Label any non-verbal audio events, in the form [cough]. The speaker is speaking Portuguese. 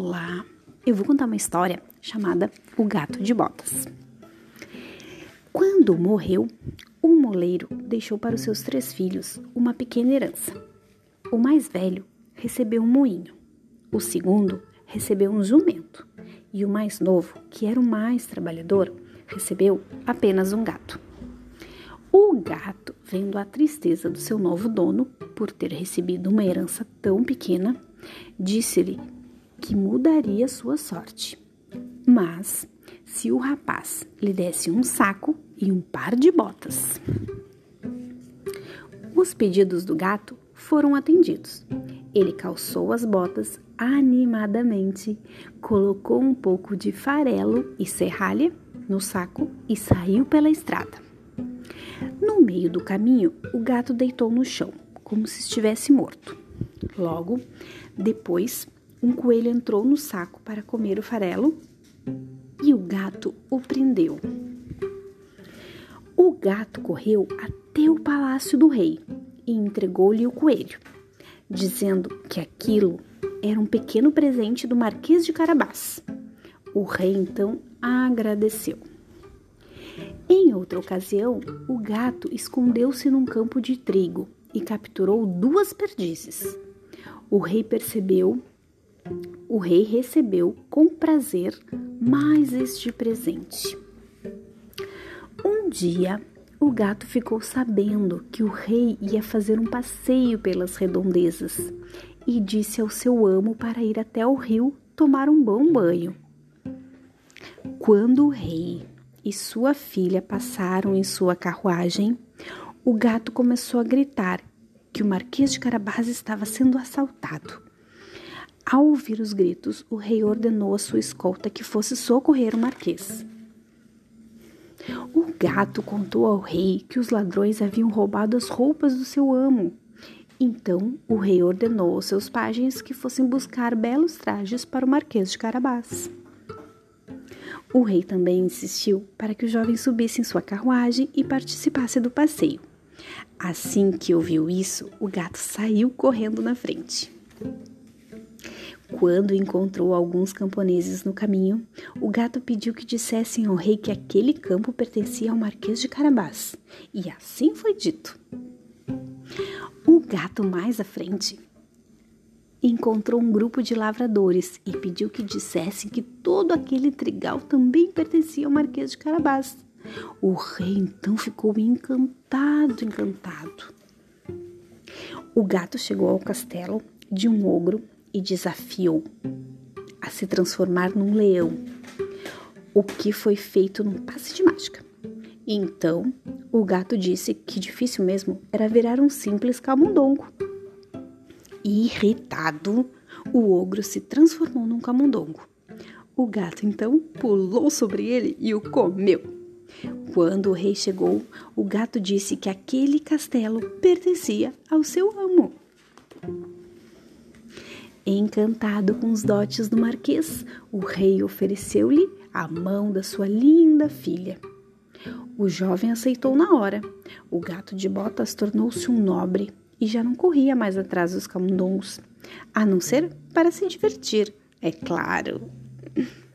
Olá! Eu vou contar uma história chamada O Gato de Botas. Quando morreu, o moleiro deixou para os seus três filhos uma pequena herança. O mais velho recebeu um moinho, o segundo recebeu um jumento e o mais novo, que era o mais trabalhador, recebeu apenas um gato. O gato, vendo a tristeza do seu novo dono por ter recebido uma herança tão pequena, disse-lhe que mudaria sua sorte. Mas se o rapaz lhe desse um saco e um par de botas. Os pedidos do gato foram atendidos. Ele calçou as botas animadamente, colocou um pouco de farelo e serralha no saco e saiu pela estrada. No meio do caminho, o gato deitou no chão, como se estivesse morto. Logo depois, um coelho entrou no saco para comer o farelo e o gato o prendeu. O gato correu até o palácio do rei e entregou-lhe o coelho, dizendo que aquilo era um pequeno presente do Marquês de Carabás. O rei então agradeceu. Em outra ocasião, o gato escondeu-se num campo de trigo e capturou duas perdizes. O rei percebeu o rei recebeu com prazer mais este presente. Um dia, o gato ficou sabendo que o rei ia fazer um passeio pelas redondezas e disse ao seu amo para ir até o rio tomar um bom banho. Quando o rei e sua filha passaram em sua carruagem, o gato começou a gritar que o Marquês de Carabás estava sendo assaltado. Ao ouvir os gritos, o rei ordenou à sua escolta que fosse socorrer o marquês. O gato contou ao rei que os ladrões haviam roubado as roupas do seu amo. Então o rei ordenou aos seus pajens que fossem buscar belos trajes para o marquês de Carabás. O rei também insistiu para que o jovem subisse em sua carruagem e participasse do passeio. Assim que ouviu isso, o gato saiu correndo na frente. Quando encontrou alguns camponeses no caminho, o gato pediu que dissessem ao rei que aquele campo pertencia ao Marquês de Carabás. E assim foi dito. O gato mais à frente encontrou um grupo de lavradores e pediu que dissessem que todo aquele trigal também pertencia ao Marquês de Carabás. O rei então ficou encantado, encantado. O gato chegou ao castelo de um ogro e desafiou a se transformar num leão, o que foi feito num passe de mágica. Então, o gato disse que difícil mesmo era virar um simples camundongo. Irritado, o ogro se transformou num camundongo. O gato então pulou sobre ele e o comeu. Quando o rei chegou, o gato disse que aquele castelo pertencia ao seu amo. Encantado com os dotes do marquês, o rei ofereceu-lhe a mão da sua linda filha. O jovem aceitou na hora. O gato de botas tornou-se um nobre e já não corria mais atrás dos camundongos, a não ser para se divertir, é claro. [laughs]